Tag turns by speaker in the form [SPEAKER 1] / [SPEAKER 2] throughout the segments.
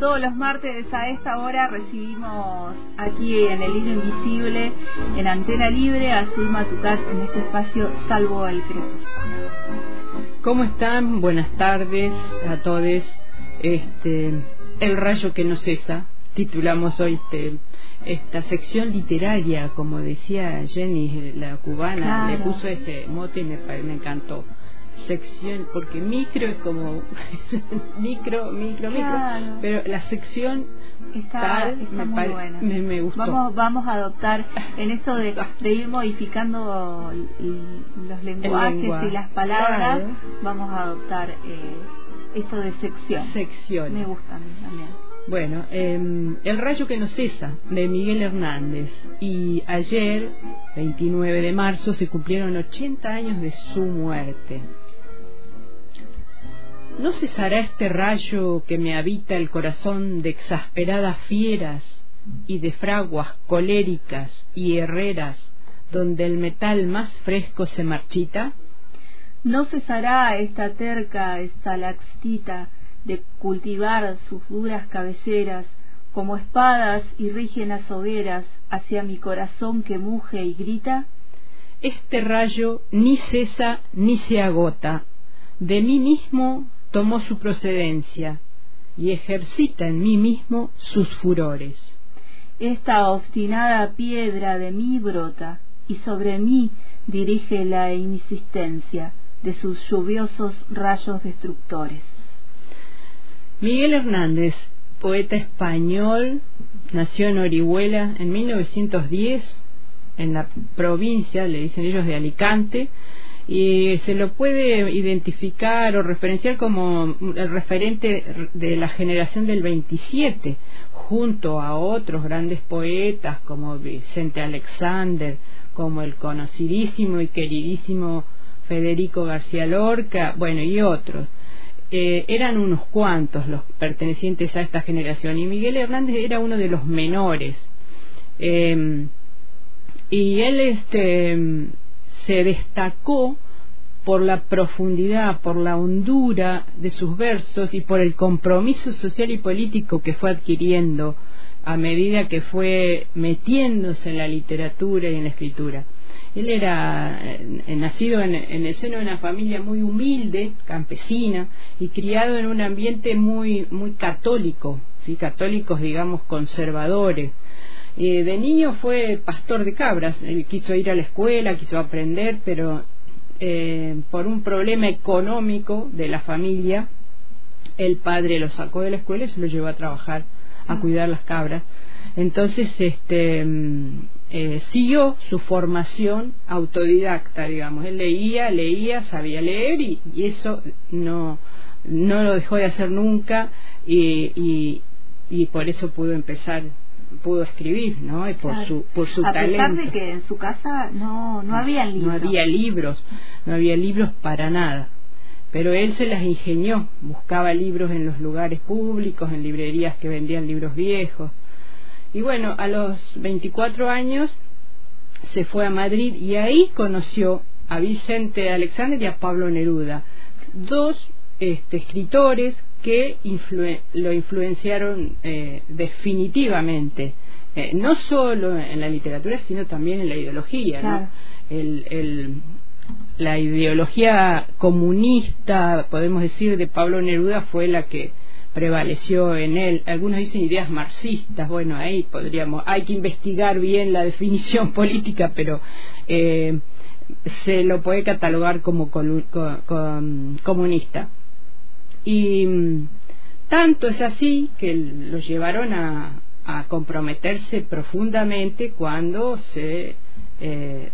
[SPEAKER 1] Los martes a esta hora recibimos aquí en el hilo invisible, en antena libre, a Zulma Tucat en este espacio Salvo el Crepúsculo.
[SPEAKER 2] ¿Cómo están? Buenas tardes a todos. Este, el rayo que no cesa, titulamos hoy este, esta sección literaria, como decía Jenny, la cubana, le puso ese mote y me, me encantó sección, porque micro es como micro, micro, micro, pero la sección
[SPEAKER 1] está,
[SPEAKER 2] me, me, gustó.
[SPEAKER 1] Vamos, vamos a adoptar en esto de, ir modificando los lenguajes y las palabras, vamos a adoptar eh, esto de sección.
[SPEAKER 2] Sección.
[SPEAKER 1] Me gusta también.
[SPEAKER 2] Bueno, eh, El rayo que no cesa, de Miguel Hernández. Y ayer, 29 de marzo, se cumplieron 80 años de su muerte. ¿No cesará este rayo que me habita el corazón de exasperadas fieras y de fraguas coléricas y herreras donde el metal más fresco se marchita?
[SPEAKER 1] ¿No cesará esta terca estalaxtita de cultivar sus duras cabeceras como espadas y rígenas hogueras hacia mi corazón que muge y grita?
[SPEAKER 2] Este rayo ni cesa ni se agota, de mí mismo tomó su procedencia y ejercita en mí mismo sus furores.
[SPEAKER 1] Esta obstinada piedra de mí brota y sobre mí dirige la insistencia de sus lluviosos rayos destructores.
[SPEAKER 2] Miguel Hernández, poeta español, nació en Orihuela en 1910, en la provincia, le dicen ellos, de Alicante, y se lo puede identificar o referenciar como el referente de la generación del 27, junto a otros grandes poetas como Vicente Alexander, como el conocidísimo y queridísimo Federico García Lorca, bueno, y otros. Eh, eran unos cuantos los pertenecientes a esta generación y Miguel Hernández era uno de los menores. Eh, y él este, se destacó por la profundidad, por la hondura de sus versos y por el compromiso social y político que fue adquiriendo a medida que fue metiéndose en la literatura y en la escritura. Él era eh, nacido en, el seno de una familia muy humilde, campesina, y criado en un ambiente muy, muy católico, ¿sí? católicos, digamos, conservadores. De niño fue pastor de cabras, él quiso ir a la escuela, quiso aprender, pero eh, por un problema económico de la familia, el padre lo sacó de la escuela y se lo llevó a trabajar, a ah. cuidar las cabras. Entonces, este, mm, eh, siguió su formación autodidacta, digamos. Él leía, leía, sabía leer y, eso no, no lo dejó de hacer nunca y, y por eso pudo empezar pudo escribir, ¿no? Y por su por su
[SPEAKER 1] a
[SPEAKER 2] talento.
[SPEAKER 1] pesar de que en su casa no no había libros.
[SPEAKER 2] No había libros, no había libros para nada. pero él se las ingenió, buscaba libros en los lugares públicos, en librerías que vendían libros viejos. Y bueno, a los 24 años se fue a Madrid y ahí conoció a Vicente Alexander y a Pablo Neruda, dos este, escritores que lo influenciaron eh, definitivamente, eh, no solo en la literatura, sino también en la ideología. El, la ideología comunista, podemos decir, de Pablo Neruda fue la que prevaleció en él. Algunos dicen ideas marxistas, bueno, ahí podríamos, hay que investigar bien la definición política, pero eh, se lo puede catalogar como comunista. Y mm, tanto es así que lo llevaron a, comprometerse profundamente cuando se eh,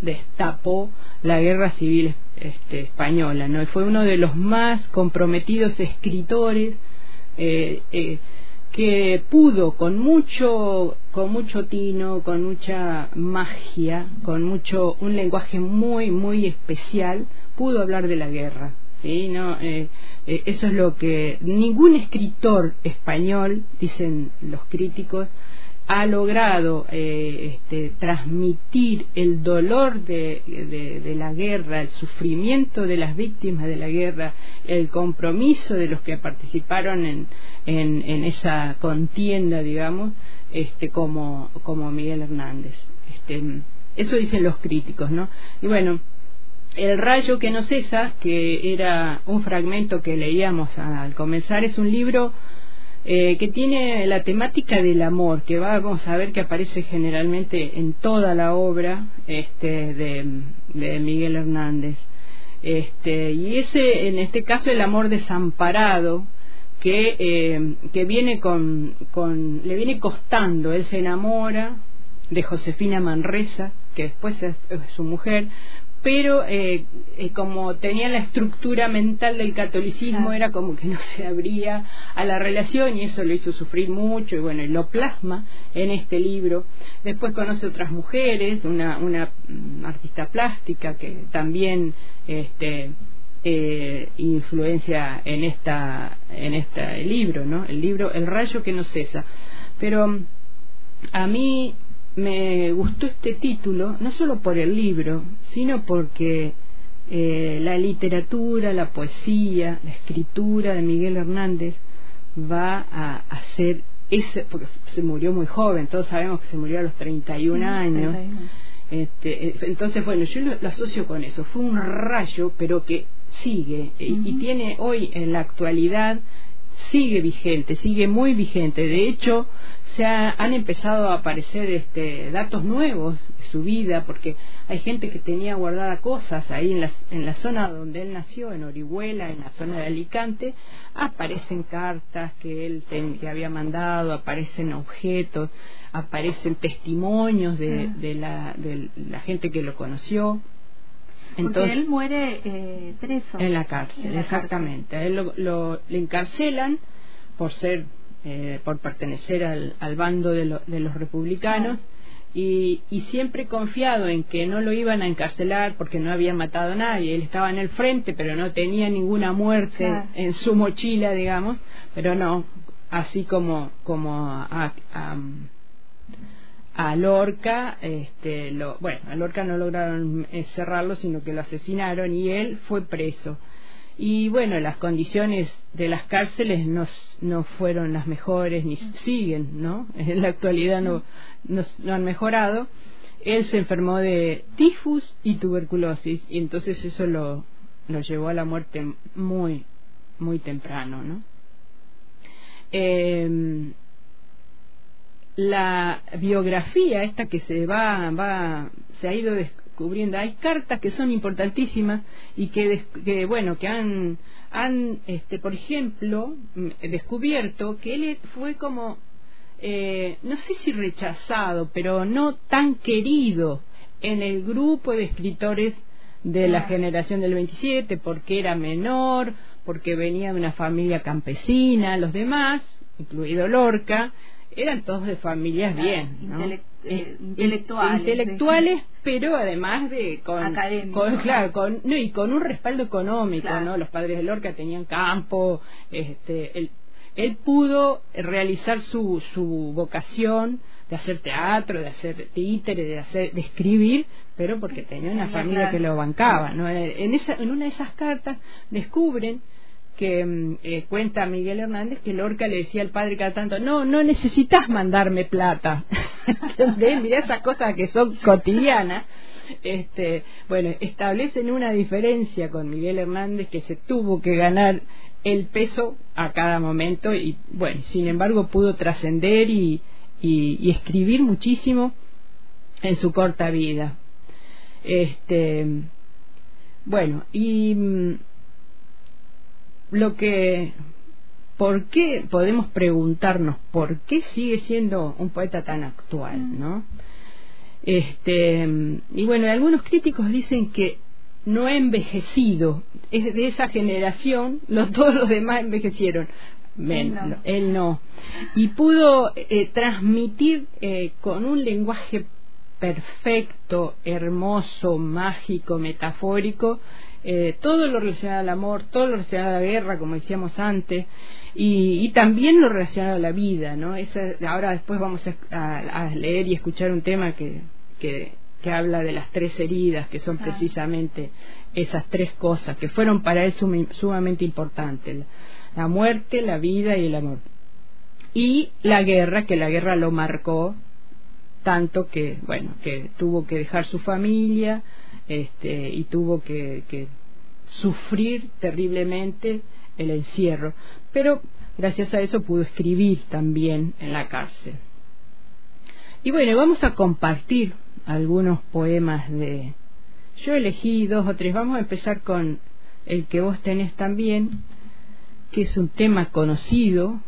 [SPEAKER 2] destapó la guerra civil este, española, ¿no? fue uno de los más comprometidos escritores eh, eh, que pudo con mucho con mucho tino, con mucha magia, con mucho un lenguaje muy muy especial, pudo hablar de la guerra. ¿Sí? No, eh, eso es lo que ningún escritor español, dicen los críticos, ha logrado eh, este, transmitir el dolor de, de, la guerra, el sufrimiento de las víctimas de la guerra, el compromiso de los que participaron en, en, esa contienda, digamos, este, como, como Miguel Hernández. Este, eso dicen los críticos, ¿no? Y bueno, el rayo que no cesa, que era un fragmento que leíamos al comenzar, es un libro eh, que tiene la temática del amor, que vamos a ver que aparece generalmente en toda la obra este, de, Miguel Hernández. Este, y ese, en este caso, el amor desamparado, que, eh, que viene con, con, le viene costando, él se enamora de Josefina Manresa, que después es su mujer, pero eh, eh, como tenía la estructura mental del catolicismo era como que no se abría a la relación y eso lo hizo sufrir mucho y bueno, y lo plasma en este libro. Después conoce otras mujeres, una, una mm, artista plástica que también este, eh, influencia en esta en este libro, ¿no? El libro El rayo que no cesa. Pero mm, a mí me gustó este título, no solo por el libro, sino porque eh, la literatura, la poesía, la escritura de Miguel Hernández va a hacer ese, porque se murió muy joven, todos sabemos que se murió a los 31 años. Este, eh, entonces, bueno, yo lo, asocio con eso. Fue un rayo, pero que sigue eh, y tiene hoy en la actualidad sigue vigente, sigue muy vigente. De hecho, se han empezado a aparecer este, datos nuevos de su vida, porque hay gente que tenía guardada cosas ahí en la, en la zona donde él nació, en Orihuela, en la zona de Alicante, aparecen cartas que él que había mandado, aparecen objetos, aparecen testimonios de, ah. de, la, de la gente que lo conoció.
[SPEAKER 1] Entonces, él muere eh, preso.
[SPEAKER 2] En la cárcel, exactamente. A él lo, lo, le encarcelan por ser, eh, por pertenecer al, al bando de, de, los republicanos. Y, y, siempre confiado en que no lo iban a encarcelar porque no había matado a nadie. Él estaba en el frente, pero no tenía ninguna muerte en su mochila, digamos. Pero no, así como, como a, a a Lorca, este, lo, bueno, a Lorca no lograron encerrarlo, sino que lo asesinaron y él fue preso. Y bueno, las condiciones de las cárceles no, no fueron las mejores, ni siguen, ¿no? En la actualidad no, no, han mejorado. Él se enfermó de tifus y tuberculosis, y entonces eso lo, lo llevó a la muerte muy, muy temprano, ¿no? Eh, la biografía esta que se va, va se ha ido descubriendo. Hay cartas que son importantísimas y que, que bueno que han han este por ejemplo mm, descubierto que él fue como eh, no sé si rechazado pero no tan querido en el grupo de escritores de la generación del 27 porque era menor porque venía de una familia campesina los demás incluido Lorca eran todos de familias bien,
[SPEAKER 1] eh,
[SPEAKER 2] eh,
[SPEAKER 1] intelectuales.
[SPEAKER 2] intelectuales, pero además de con, claro, con, no, y con un respaldo económico,
[SPEAKER 1] Claro.
[SPEAKER 2] ¿no? Los padres de Lorca tenían campo, este, él, él pudo realizar su, su vocación de hacer teatro, de hacer títere, de hacer, de escribir, pero porque tenía una familia que lo bancaba, ¿no? En esa, en una de esas cartas descubren que mm, eh, cuenta Miguel Hernández que Lorca le decía al padre cada tanto, no, no necesitas mandarme plata. Mirá esas cosas que son cotidianas. Este, bueno, establecen una diferencia con Miguel Hernández que se tuvo que ganar el peso a cada momento y bueno, sin embargo pudo trascender y, y, y escribir muchísimo en su corta vida. Este, bueno, y mm, lo que ¿por qué podemos preguntarnos por qué sigue siendo un poeta tan actual, ¿no? Este, y bueno, algunos críticos dicen que no ha envejecido, es de esa generación, los, todos los demás envejecieron. Men-
[SPEAKER 1] Él no.
[SPEAKER 2] él no. Y pudo eh, transmitir eh, con un lenguaje perfecto, hermoso, mágico, metafórico, eh, todo lo relacionado al amor, todo lo relacionado a la guerra, como decíamos antes, y, y también lo relacionado a la vida, ¿no? Esa, ahora después vamos a, a- a leer y escuchar un tema que, que, que habla de las tres heridas, que son
[SPEAKER 1] Ah.
[SPEAKER 2] precisamente esas tres cosas, que fueron para él sumamente importantes, la, la muerte, la vida y el amor. Y la guerra, que la guerra lo marcó tanto que bueno que tuvo que dejar su familia este y tuvo que, que sufrir terriblemente el encierro. Pero gracias a eso pudo escribir también en la cárcel. Y bueno vamos a compartir algunos poemas de yo elegí dos o tres. Vamos a empezar con el que vos tenés también que es un tema conocido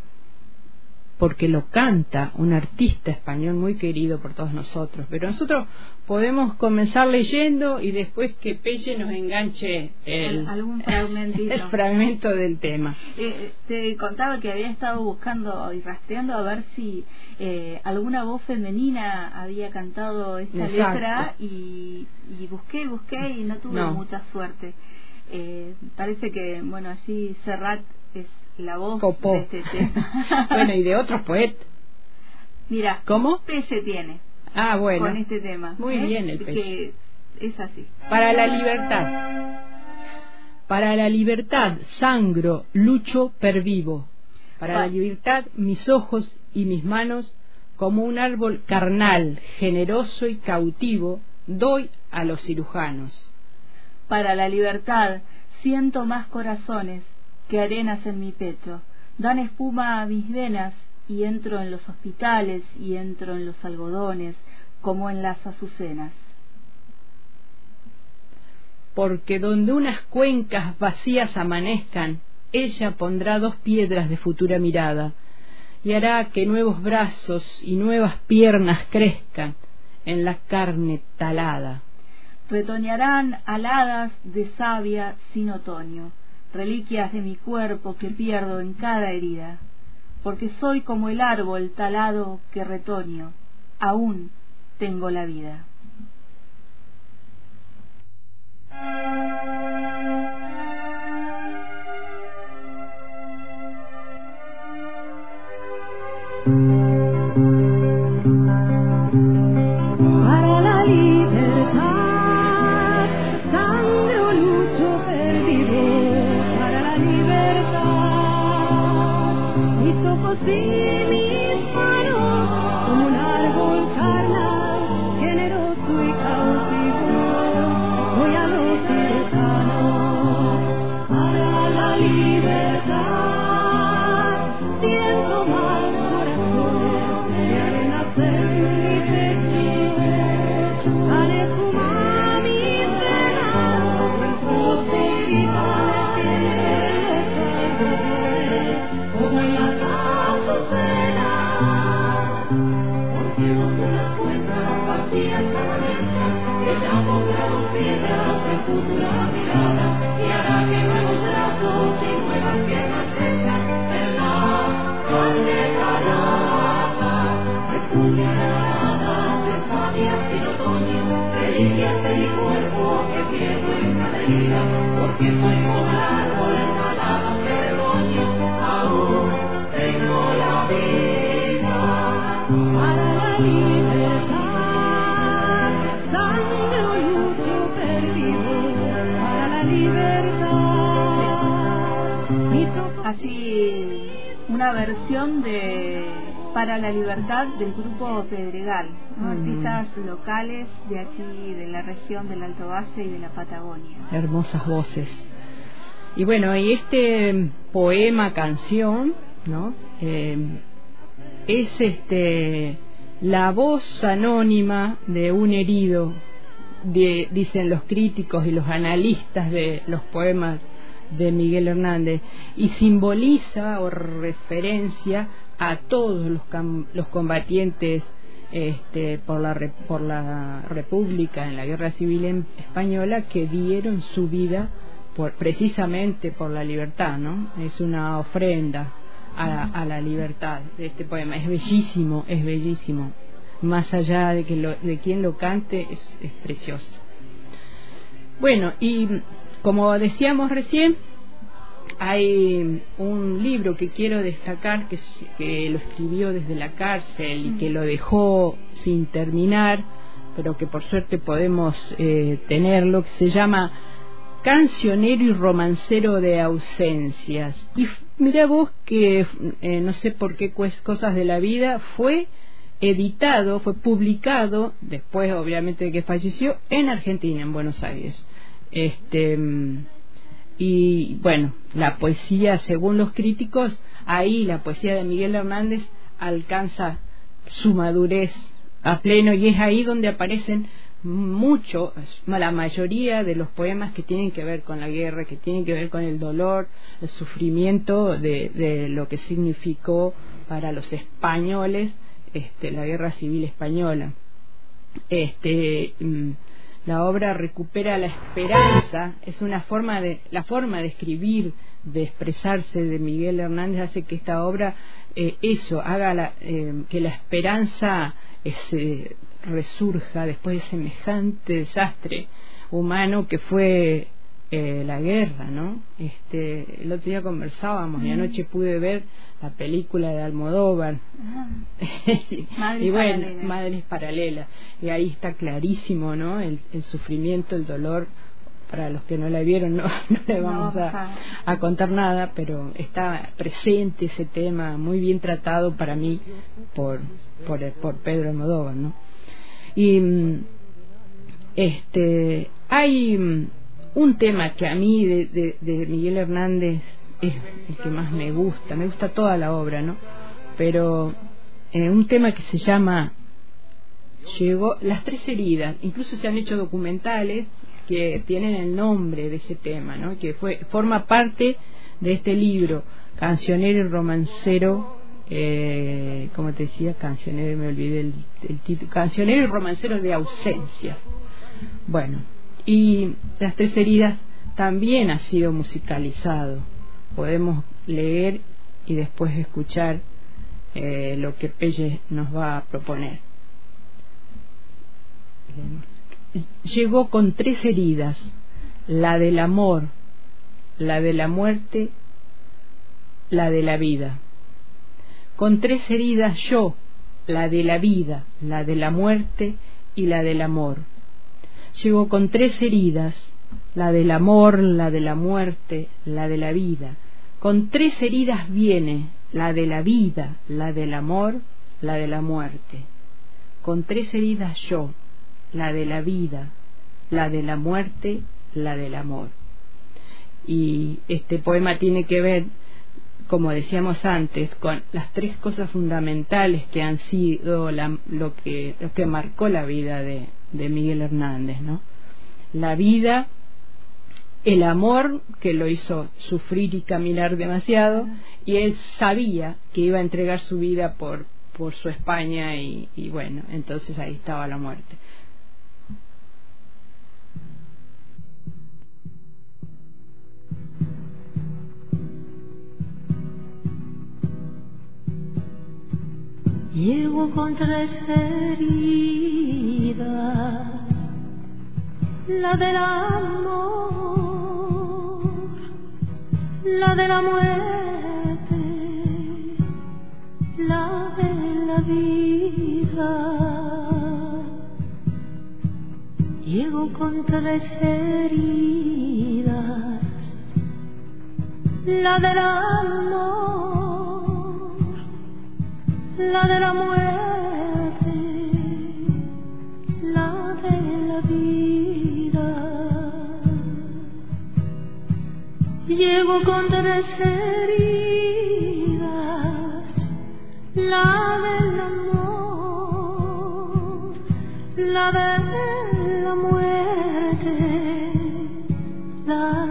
[SPEAKER 2] porque lo canta un artista español muy querido por todos nosotros. Pero nosotros podemos comenzar leyendo y después que Pelle nos enganche el,
[SPEAKER 1] Al- algún
[SPEAKER 2] el fragmento del tema.
[SPEAKER 1] Eh, te contaba que había estado buscando y rastreando a ver si eh, alguna voz femenina había cantado esta
[SPEAKER 2] Exacto.
[SPEAKER 1] letra y, y busqué, busqué y no tuve
[SPEAKER 2] No.
[SPEAKER 1] mucha suerte. Eh, parece que, bueno, allí Serrat es la voz
[SPEAKER 2] Copó.
[SPEAKER 1] de este tema.
[SPEAKER 2] bueno, y de otros poetas.
[SPEAKER 1] Mira,
[SPEAKER 2] ¿Cómo?
[SPEAKER 1] Pese tiene
[SPEAKER 2] Ah, bueno.
[SPEAKER 1] con este tema.
[SPEAKER 2] Muy
[SPEAKER 1] ¿eh?
[SPEAKER 2] bien el Pese.
[SPEAKER 1] es así.
[SPEAKER 2] Para la libertad. Para la libertad sangro, lucho, pervivo. Para la libertad mis ojos y mis manos, como un árbol carnal, generoso y cautivo, doy a los cirujanos.
[SPEAKER 1] Para la libertad siento más corazones que arenas en mi pecho. Dan espuma a mis venas y entro en los hospitales y entro en los algodones como en las azucenas.
[SPEAKER 2] Porque donde unas cuencas vacías amanezcan, ella pondrá dos piedras de futura mirada y hará que nuevos brazos y nuevas piernas crezcan en la carne talada.
[SPEAKER 1] Retoñarán aladas de savia sin otoño, reliquias de mi cuerpo que pierdo en cada herida, porque soy como el árbol talado que retoño, aún tengo la vida.
[SPEAKER 3] Para
[SPEAKER 1] versión de Para la Libertad del grupo Pedregal, ¿no?
[SPEAKER 2] Mm.
[SPEAKER 1] artistas locales de aquí, de la región del Alto Valle y de la Patagonia.
[SPEAKER 2] hermosas voces. Y bueno, y este poema canción, ¿no? Eh, es este la voz anónima de un herido, de- dicen los críticos y los analistas de los poemas de Miguel Hernández, y simboliza o referencia a todos los, cam- los combatientes este, por, la, re- por la República en la Guerra Civil Española que dieron su vida por, precisamente por la libertad, ¿no? Es una ofrenda a la, a la libertad de este poema. Es bellísimo, es bellísimo. Más allá de que lo, de quien lo cante, es, es precioso. Bueno, y como decíamos recién, hay un libro que quiero destacar que, lo escribió desde la cárcel y que lo dejó sin terminar, pero que por suerte podemos eh, tenerlo, que se llama Cancionero y romancero de ausencias. Y mira vos que, eh, no sé por qué pues, cosas de la vida, fue editado, fue publicado, después obviamente de que falleció, en Argentina, en Buenos Aires. Este, y bueno, la poesía, según los críticos, ahí la poesía de Miguel Hernández alcanza su madurez a pleno y es ahí donde aparecen mucho, la mayoría de los poemas que tienen que ver con la guerra, que tienen que ver con el dolor, el sufrimiento de, de lo que significó para los españoles este, la guerra civil española. Este, mm, la obra recupera la esperanza, es una forma de, la forma de escribir, de expresarse de Miguel Hernández hace que esta obra, eh, eso, haga la, eh, que la esperanza ese, resurja después de semejante desastre humano que fue eh, la guerra, ¿no? Este, el otro día conversábamos y anoche pude ver la película de Almodóvar
[SPEAKER 1] Ah,
[SPEAKER 2] y bueno,
[SPEAKER 1] paralelas.
[SPEAKER 2] madres paralelas y ahí está clarísimo, ¿no? El, el sufrimiento, el dolor. Para los que no la vieron, no, no le vamos a-
[SPEAKER 1] a
[SPEAKER 2] contar nada, pero está presente ese tema, muy bien tratado para mí por, por, por Pedro Almodóvar, ¿no? Y mm, este hay mm, un tema que a mí de, de, Miguel Hernández es el que más me gusta, me gusta toda la obra, ¿no? Pero eh, un tema que se llama llegó las tres heridas, incluso se han hecho documentales que tienen el nombre de ese tema, ¿no? Que fue forma parte de este libro, cancionero y romancero, eh, como te decía, cancionero, me olvidé el, el título, cancionero y romancero de ausencias. Bueno, y las tres heridas también ha sido musicalizado. Podemos leer y después escuchar eh, lo que Pelle nos va a proponer. Llegó con tres heridas, la del amor, la de la muerte, la de la vida. Con tres heridas yo, la de la vida, la de la muerte y la del amor. Llegó con tres heridas, la del amor, la de la muerte, la de la vida. Con tres heridas viene la de la vida, la del amor, la de la muerte. Con tres heridas yo, la de la vida, la de la muerte, la del amor. Y este poema tiene que ver, como decíamos antes, con las tres cosas fundamentales que han sido lo, que, lo que marcó la vida de, de Miguel Hernández, ¿no? La vida, el amor que lo hizo sufrir y caminar demasiado, y él sabía que iba a entregar su vida por, por su España y, bueno, entonces ahí estaba la muerte.
[SPEAKER 4] Llego con tres
[SPEAKER 3] la del amor, la de la muerte, la de la vida. Llego con tres heridas, la del amor, la de la muerte, Con tres heridas, la del amor, la de la muerte, la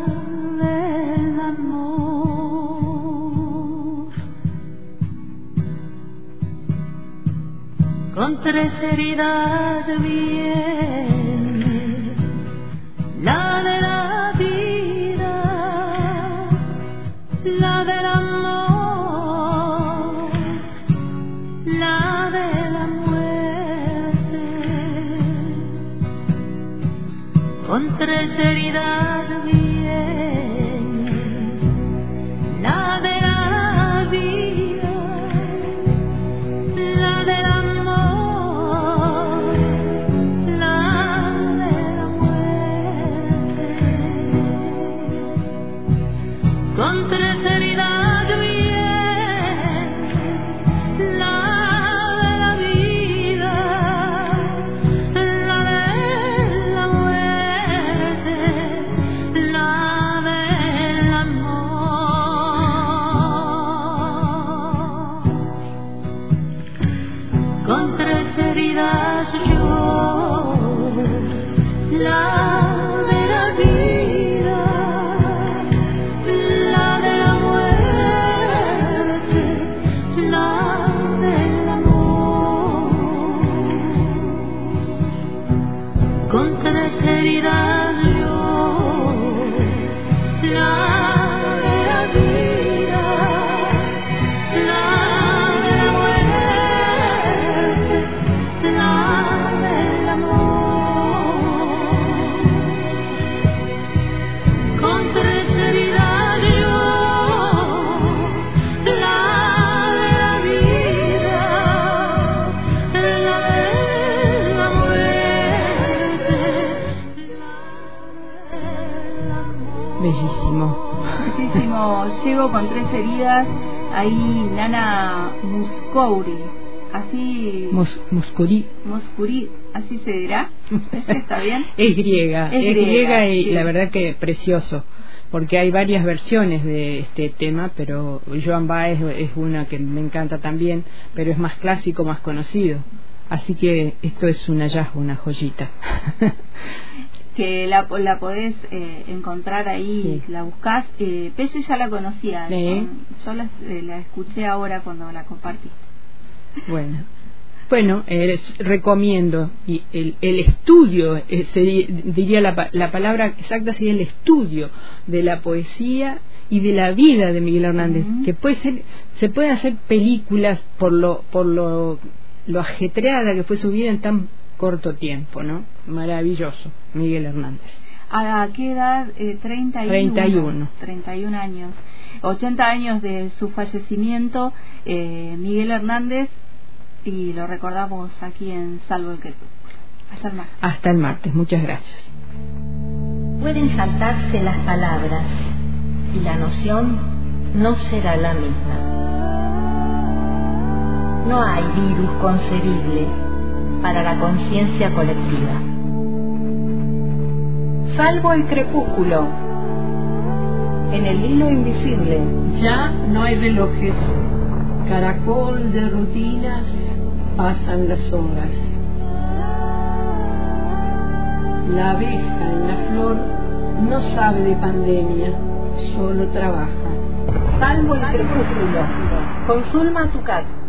[SPEAKER 3] del amor. Con tres heridas viene heridas.
[SPEAKER 1] Ahí Nana Muscouri. Así.
[SPEAKER 2] Mus- Muscuri.
[SPEAKER 1] Muscuri. Así se dirá. ¿Ese ¿Está bien?
[SPEAKER 2] Es griega,
[SPEAKER 1] Es
[SPEAKER 2] es, griega,
[SPEAKER 1] griega,
[SPEAKER 2] y
[SPEAKER 1] sí.
[SPEAKER 2] la verdad que precioso, porque hay varias versiones de este tema, pero Joan Baez es una que me encanta también, pero es más clásico, más conocido. Así que esto es un hallazgo, una joyita.
[SPEAKER 1] que la, la podés eh, encontrar ahí,
[SPEAKER 2] Sí.
[SPEAKER 1] la buscás. Eh, Pelle ya la conocía,
[SPEAKER 2] Sí.
[SPEAKER 1] con- yo la, eh, la escuché ahora cuando la compartí.
[SPEAKER 2] Bueno, bueno, eh, recomiendo y el, el estudio, eh, se di- diría la, la palabra exacta sería el estudio de la poesía y de la vida de Miguel Hernández, que puede ser, se pueden hacer películas por lo, por lo, lo ajetreada que fue su vida en tan corto tiempo, ¿no? Maravilloso, Miguel Hernández.
[SPEAKER 1] ¿A qué edad? Eh, 31.
[SPEAKER 2] 31.
[SPEAKER 1] 31 años. 80 años de su fallecimiento, eh, Miguel Hernández, y lo recordamos aquí en Salvo el Crepúsculo. Hasta el martes.
[SPEAKER 2] Hasta el martes, muchas gracias.
[SPEAKER 5] Pueden saltarse las palabras y la noción no será la misma. No hay virus concebible para la conciencia colectiva.
[SPEAKER 6] Salvo el crepúsculo. En el hilo invisible.
[SPEAKER 4] Ya no hay relojes, caracol de rutinas, pasan las horas. La abeja en la flor no sabe de pandemia, solo trabaja.
[SPEAKER 6] Salvo el crepúsculo. Con Zulma Tucat.